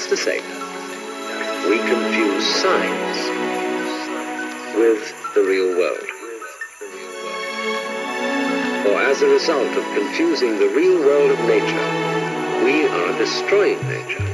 That's to say, we confuse science with the real world. Or as a result of confusing the real world of nature, we are destroying nature.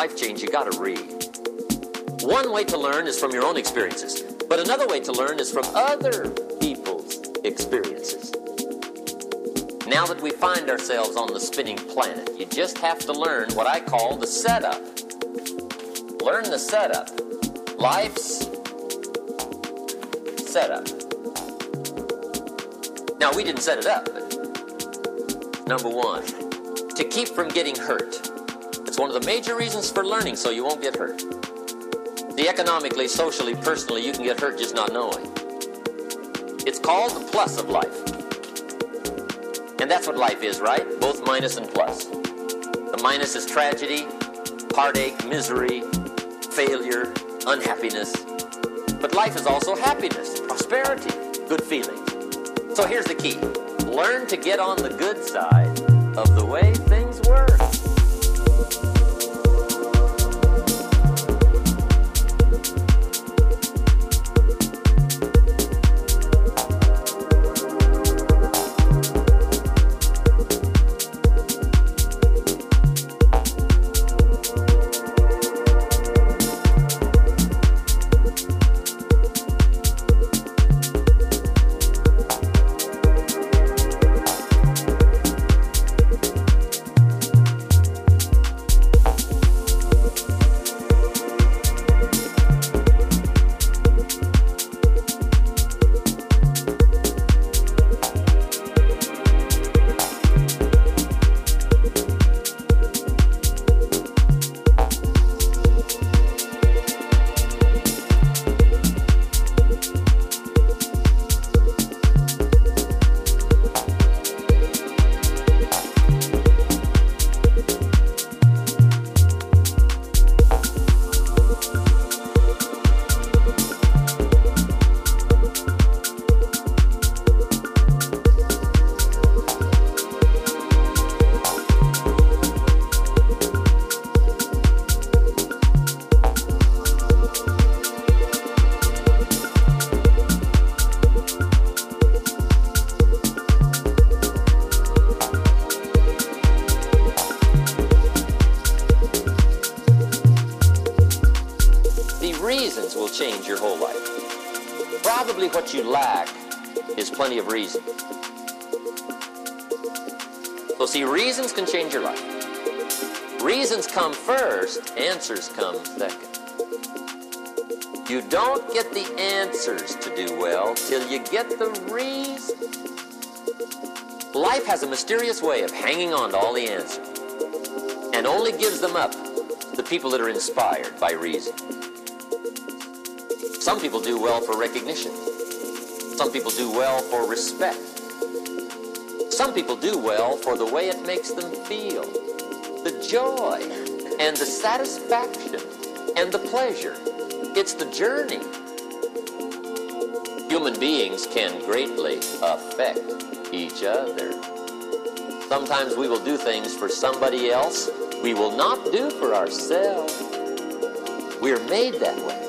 Life change, you gotta read. One way to learn is from your own experiences, but another way to learn is from other people's experiences. Now that we find ourselves on the spinning planet, you just have to learn what I call the setup. Learn the setup. Life's setup. Now, we didn't set it up, number one, to keep from getting hurt. One of the major reasons for learning so you won't get hurt. The economically, socially, personally, you can get hurt just not knowing. It's called the plus of life. And that's what life is, right? Both minus and plus. The minus is tragedy, heartache, misery, failure, unhappiness. But life is also happiness, prosperity, good feelings. So here's the key learn to get on the good side of the way things work. Come first, answers come second. You don't get the answers to do well till you get the reason. Life has a mysterious way of hanging on to all the answers and only gives them up to the people that are inspired by reason. Some people do well for recognition. Some people do well for respect. Some people do well for the way it makes them feel. The joy and the satisfaction and the pleasure. It's the journey. Human beings can greatly affect each other. Sometimes we will do things for somebody else we will not do for ourselves. We are made that way.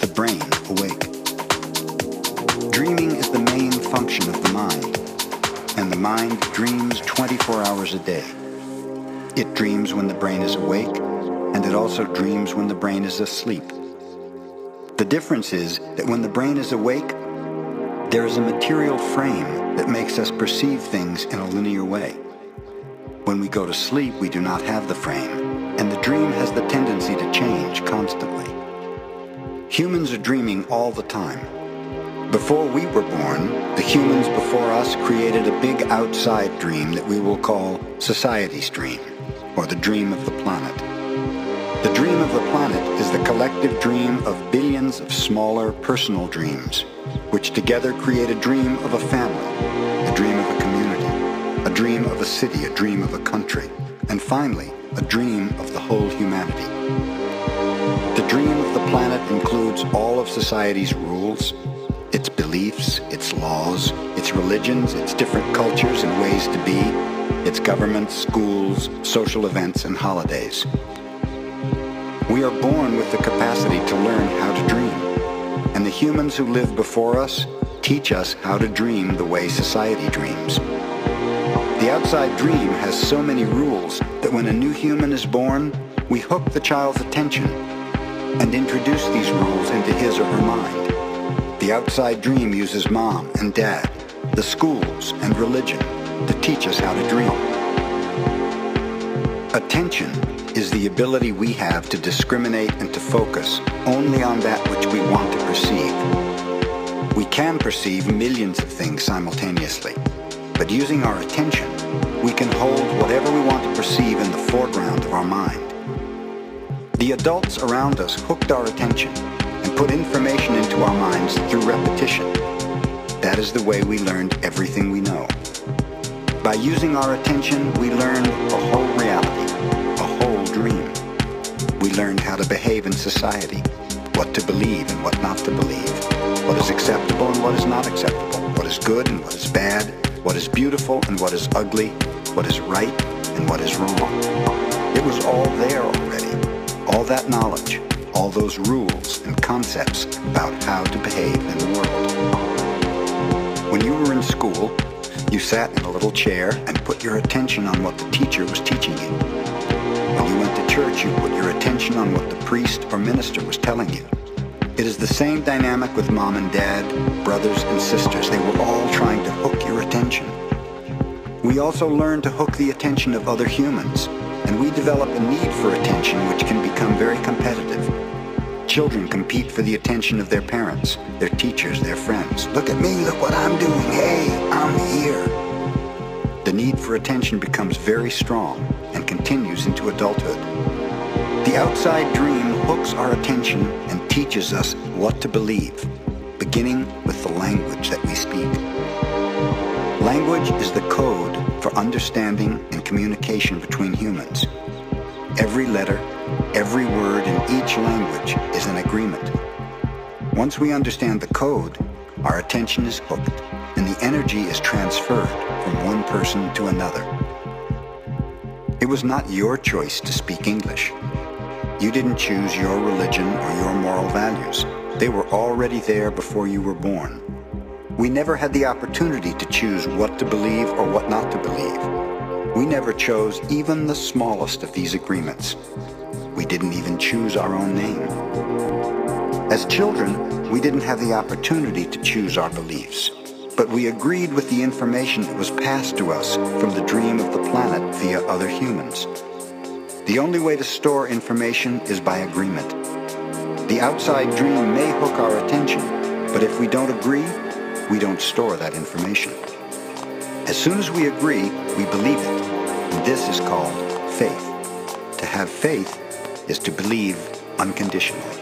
The brain awake. Dreaming is the main function of the mind, and the mind dreams 24 hours a day. It dreams when the brain is awake, and it also dreams when the brain is asleep. The difference is that when the brain is awake, there is a material frame that makes us perceive things in a linear way. When we go to sleep, we do not have the frame, and the dream has the tendency to change constantly. Humans are dreaming all the time. Before we were born, the humans before us created a big outside dream that we will call society's dream, or the dream of the planet. The dream of the planet is the collective dream of billions of smaller personal dreams, which together create a dream of a family, a dream of a community, a dream of a city, a dream of a country, and finally, a dream of the whole humanity. The dream of the planet includes all of society's rules, its beliefs, its laws, its religions, its different cultures and ways to be, its governments, schools, social events, and holidays. We are born with the capacity to learn how to dream, and the humans who live before us teach us how to dream the way society dreams. The outside dream has so many rules that when a new human is born, we hook the child's attention and introduce these rules into his or her mind. The outside dream uses mom and dad, the schools, and religion to teach us how to dream. Attention is the ability we have to discriminate and to focus only on that which we want to perceive. We can perceive millions of things simultaneously, but using our attention, we can hold whatever we want to perceive in the foreground of our mind. The adults around us hooked our attention and put information into our minds through repetition. That is the way we learned everything we know. By using our attention, we learned a whole reality, a whole dream. We learned how to behave in society, what to believe and what not to believe, what is acceptable and what is not acceptable, what is good and what is bad, what is beautiful and what is ugly, what is right and what is wrong. It was all there already. All that knowledge, all those rules and concepts about how to behave in the world. When you were in school, you sat in a little chair and put your attention on what the teacher was teaching you. When you went to church, you put your attention on what the priest or minister was telling you. It is the same dynamic with mom and dad, brothers and sisters. They were all trying to hook your attention. We also learn to hook the attention of other humans, and we develop a need for attention which can become very competitive. Children compete for the attention of their parents, their teachers, their friends. Look at me, look what I'm doing. Hey, I'm here. The need for attention becomes very strong and continues into adulthood. The outside dream hooks our attention and teaches us what to believe, beginning with the language that we speak. Language is the code for understanding and communication between humans. Every letter, every word in each language is an agreement. Once we understand the code, our attention is hooked and the energy is transferred from one person to another. It was not your choice to speak English. You didn't choose your religion or your moral values. They were already there before you were born. We never had the opportunity to choose what to believe or what not to believe. We never chose even the smallest of these agreements. We didn't even choose our own name. As children, we didn't have the opportunity to choose our beliefs, but we agreed with the information that was passed to us from the dream of the planet via other humans. The only way to store information is by agreement. The outside dream may hook our attention, but if we don't agree, we don't store that information. As soon as we agree, we believe it, and this is called faith. To have faith is to believe unconditionally.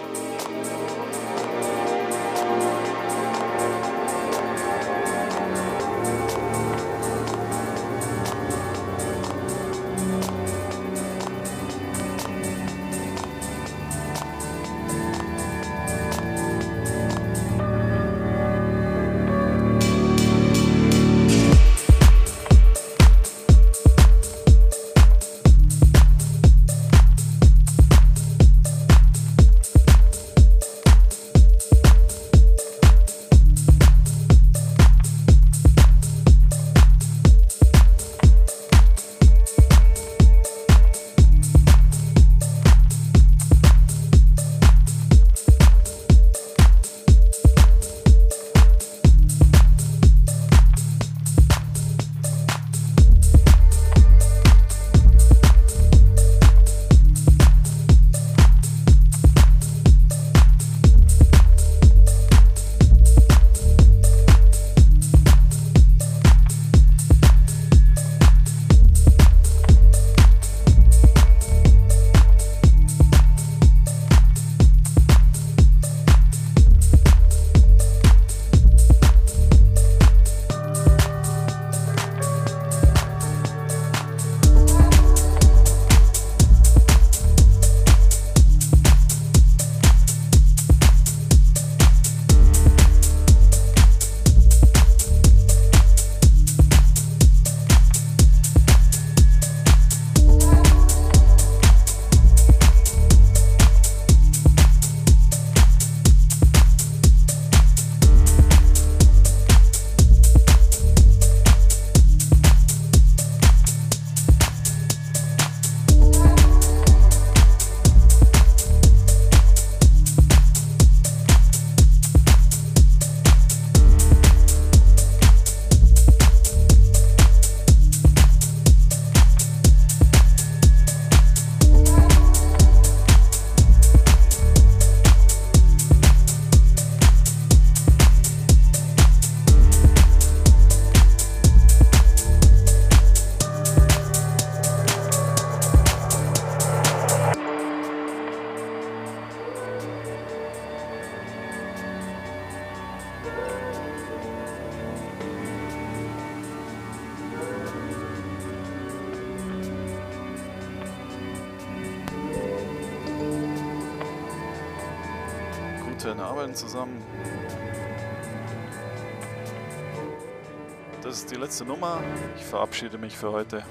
Für heute.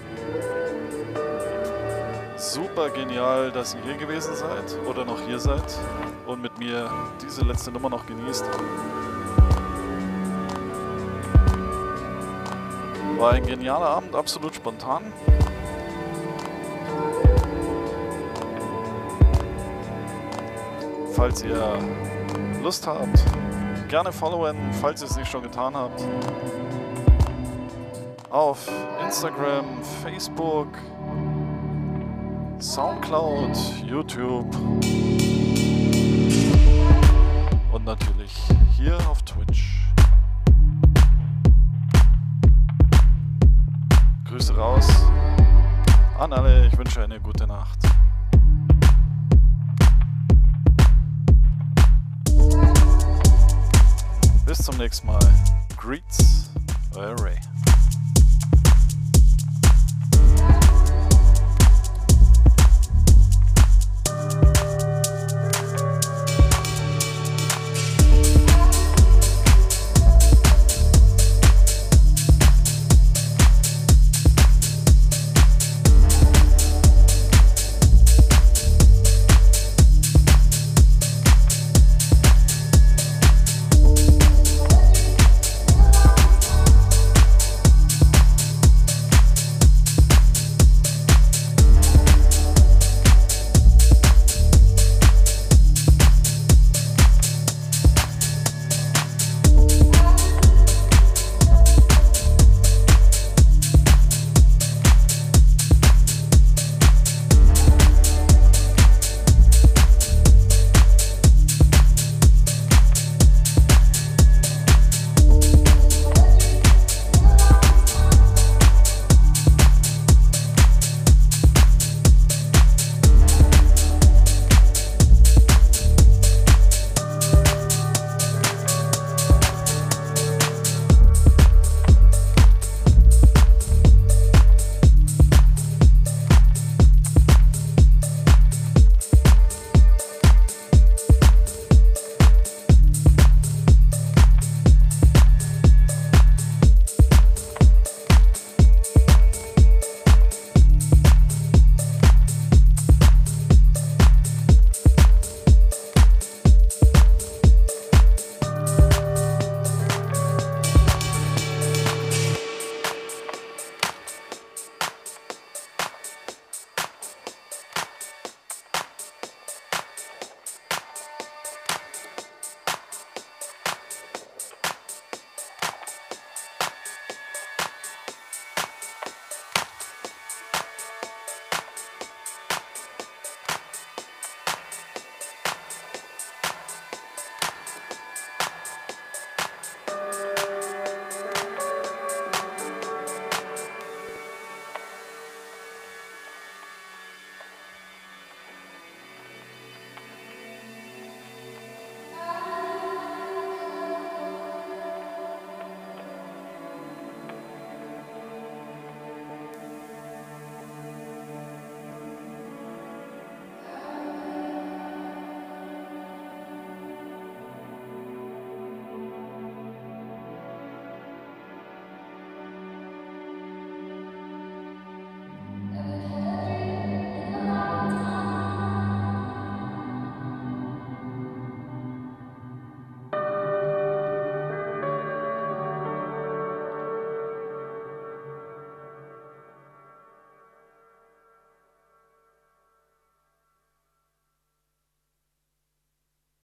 Super genial, dass ihr hier gewesen seid oder noch hier seid und mit mir diese letzte Nummer noch genießt. War ein genialer Abend, absolut spontan. Falls ihr Lust habt, gerne followen, falls ihr es nicht schon getan habt. Auf Instagram, Facebook, Soundcloud, YouTube